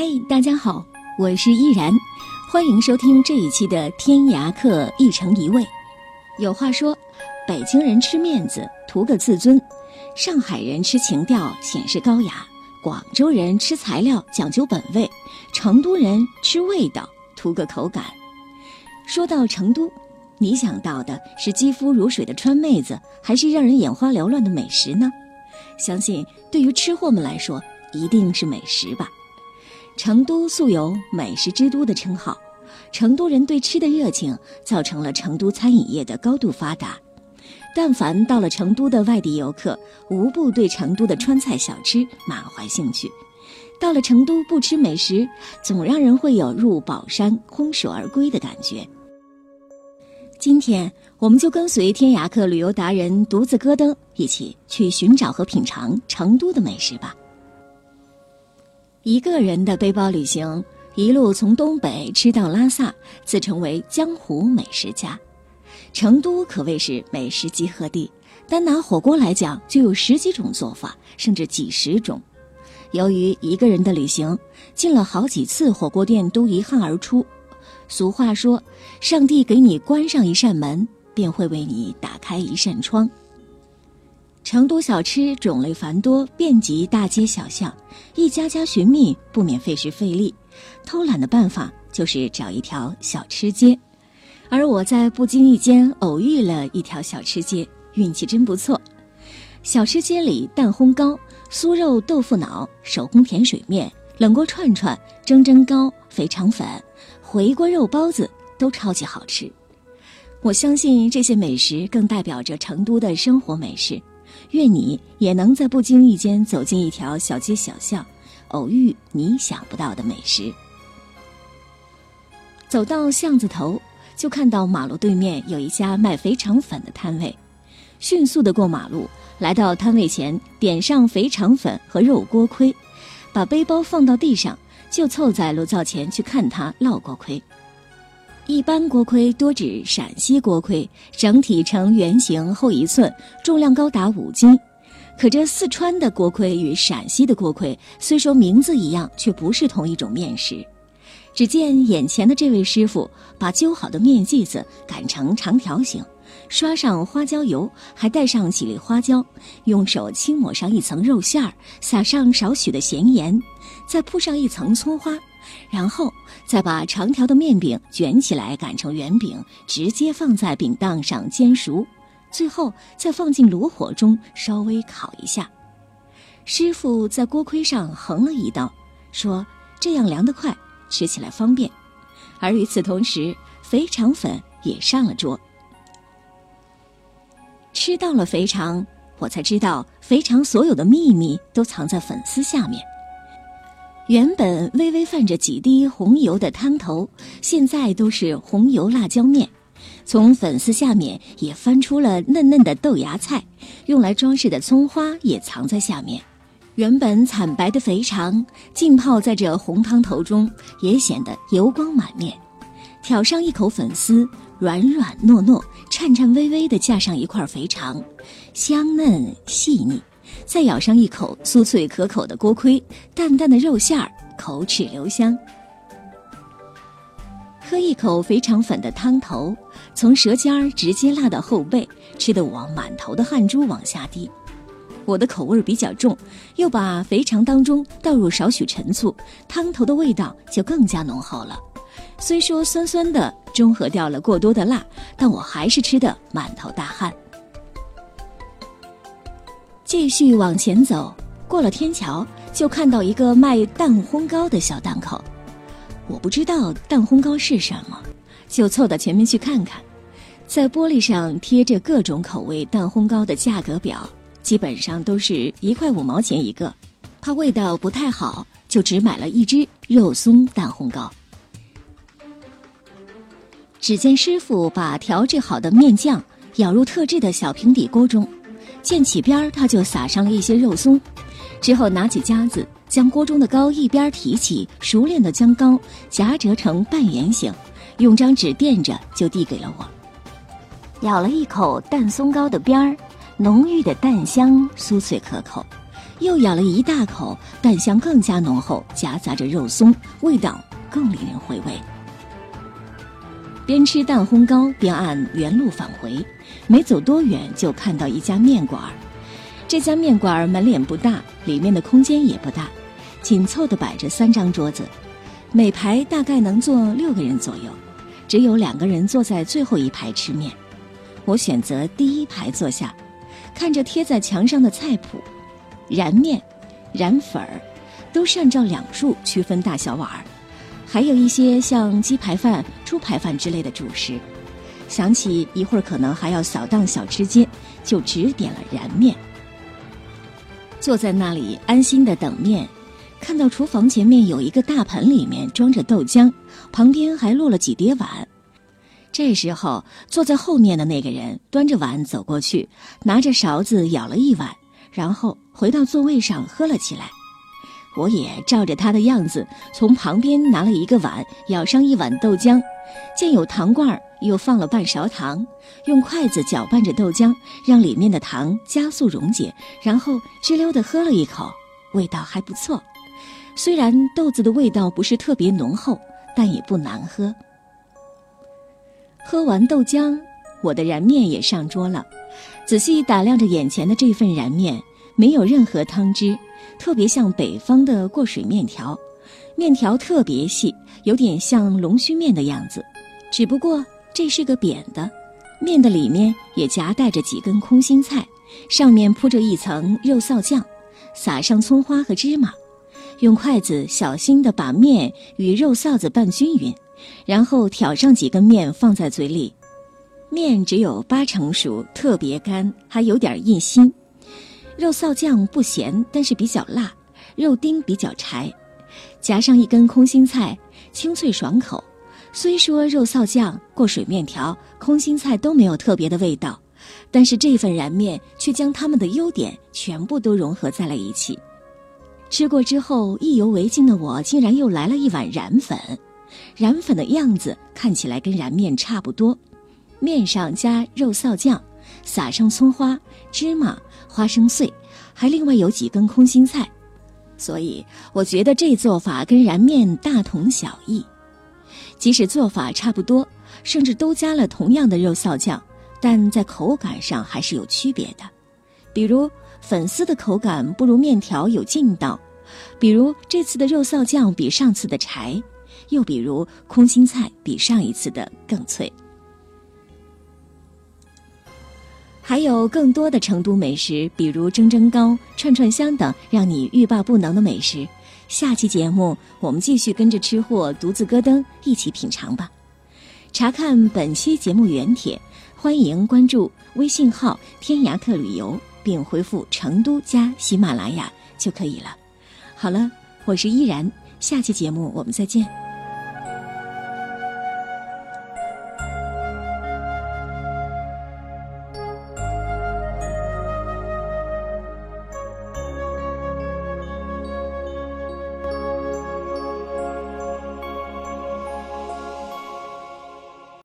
嗨，大家好，我是依然，欢迎收听这一期的《天涯客一城一味》。有话说，北京人吃面子图个自尊，上海人吃情调显示高雅。广州人吃材料讲究本味，成都人吃味道图个口感。说到成都，你想到的是肌肤如水的川妹子，还是让人眼花缭乱的美食呢？相信对于吃货们来说，一定是美食吧。成都素有“美食之都”的称号，成都人对吃的热情造成了成都餐饮业的高度发达。但凡到了成都的外地游客，无不对成都的川菜小吃满怀兴趣。到了成都不吃美食，总让人会有入宝山空手而归的感觉。今天，我们就跟随天涯客旅游达人独自咯噔，一起去寻找和品尝成都的美食吧。一个人的背包旅行，一路从东北吃到拉萨，自称为江湖美食家。成都可谓是美食集合地，单拿火锅来讲，就有十几种做法，甚至几十种。由于一个人的旅行，进了好几次火锅店都遗憾而出。俗话说：“上帝给你关上一扇门，便会为你打开一扇窗。”成都小吃种类繁多，遍及大街小巷，一家家寻觅不免费时费力。偷懒的办法就是找一条小吃街。而我在不经意间偶遇了一条小吃街，运气真不错。小吃街里蛋烘糕、酥肉豆腐脑、手工甜水面、冷锅串串、蒸蒸糕、肥肠粉、回锅肉包子都超级好吃。我相信这些美食更代表着成都的生活美食。愿你也能在不经意间走进一条小街小巷，偶遇你想不到的美食。走到巷子头。就看到马路对面有一家卖肥肠粉的摊位，迅速的过马路，来到摊位前，点上肥肠粉和肉锅盔，把背包放到地上，就凑在炉灶前去看他烙锅盔。一般锅盔多指陕西锅盔，整体呈圆形，厚一寸，重量高达五斤。可这四川的锅盔与陕西的锅盔虽说名字一样，却不是同一种面食。只见眼前的这位师傅把揪好的面剂子擀成长条形，刷上花椒油，还带上几粒花椒，用手轻抹上一层肉馅儿，撒上少许的咸盐，再铺上一层葱花，然后再把长条的面饼卷起来擀成圆饼，直接放在饼档上煎熟，最后再放进炉火中稍微烤一下。师傅在锅盔上横了一刀，说：“这样凉得快。”吃起来方便，而与此同时，肥肠粉也上了桌。吃到了肥肠，我才知道肥肠所有的秘密都藏在粉丝下面。原本微微泛着几滴红油的汤头，现在都是红油辣椒面。从粉丝下面也翻出了嫩嫩的豆芽菜，用来装饰的葱花也藏在下面。原本惨白的肥肠浸泡在这红汤头中，也显得油光满面。挑上一口粉丝，软软糯糯、颤颤巍巍地架上一块肥肠，香嫩细腻。再咬上一口酥脆可口的锅盔，淡淡的肉馅儿，口齿留香。喝一口肥肠粉的汤头，从舌尖儿直接辣到后背，吃得我满头的汗珠往下滴。我的口味比较重，又把肥肠当中倒入少许陈醋，汤头的味道就更加浓厚了。虽说酸酸的，中和掉了过多的辣，但我还是吃得满头大汗。继续往前走，过了天桥，就看到一个卖蛋烘糕的小档口。我不知道蛋烘糕是什么，就凑到前面去看看。在玻璃上贴着各种口味蛋烘糕的价格表。基本上都是一块五毛钱一个，怕味道不太好，就只买了一只肉松蛋烘糕。只见师傅把调制好的面酱舀入特制的小平底锅中，见起边儿，他就撒上了一些肉松，之后拿起夹子将锅中的糕一边提起，熟练的将糕夹折成半圆形，用张纸垫着就递给了我。咬了一口蛋松糕的边儿，浓郁的蛋香酥脆可口；又咬了一大口，蛋香更加浓厚，夹杂着肉松，味道更令人回味。边吃蛋烘糕边按原路返回，没走多远就看到一家面馆儿。这家面馆儿门脸不大，里面的空间也不大，紧凑的摆着三张桌子，每排大概能坐六个人左右，只有两个人坐在最后一排吃面。我选择第一排坐下，看着贴在墙上的菜谱，燃面、燃粉儿，都是按照两数区分大小碗儿。还有一些像鸡排饭、猪排饭之类的主食，想起一会儿可能还要扫荡小吃街，就只点了燃面。坐在那里安心的等面，看到厨房前面有一个大盆，里面装着豆浆，旁边还落了几碟碗。这时候，坐在后面的那个人端着碗走过去，拿着勺子舀了一碗，然后回到座位上喝了起来。我也照着他的样子，从旁边拿了一个碗，舀上一碗豆浆，见有糖罐儿又放了半勺糖，用筷子搅拌着豆浆，让里面的糖加速溶解，然后吱溜的喝了一口，味道还不错。虽然豆子的味道不是特别浓厚，但也不难喝。喝完豆浆，我的燃面也上桌了，仔细打量着眼前的这份燃面，没有任何汤汁。特别像北方的过水面条，面条特别细，有点像龙须面的样子，只不过这是个扁的。面的里面也夹带着几根空心菜，上面铺着一层肉臊酱，撒上葱花和芝麻，用筷子小心地把面与肉臊子拌均匀，然后挑上几根面放在嘴里。面只有八成熟，特别干，还有点硬心。肉臊酱不咸，但是比较辣；肉丁比较柴，夹上一根空心菜，清脆爽口。虽说肉臊酱、过水面条、空心菜都没有特别的味道，但是这份燃面却将它们的优点全部都融合在了一起。吃过之后，意犹未尽的我竟然又来了一碗燃粉。燃粉的样子看起来跟燃面差不多，面上加肉臊酱，撒上葱花、芝麻。花生碎，还另外有几根空心菜，所以我觉得这做法跟燃面大同小异。即使做法差不多，甚至都加了同样的肉臊酱，但在口感上还是有区别的。比如粉丝的口感不如面条有劲道，比如这次的肉臊酱比上次的柴，又比如空心菜比上一次的更脆。还有更多的成都美食，比如蒸蒸糕、串串香等，让你欲罢不能的美食。下期节目我们继续跟着吃货独自咯噔一起品尝吧。查看本期节目原帖，欢迎关注微信号“天涯客旅游”，并回复“成都加喜马拉雅”就可以了。好了，我是依然，下期节目我们再见。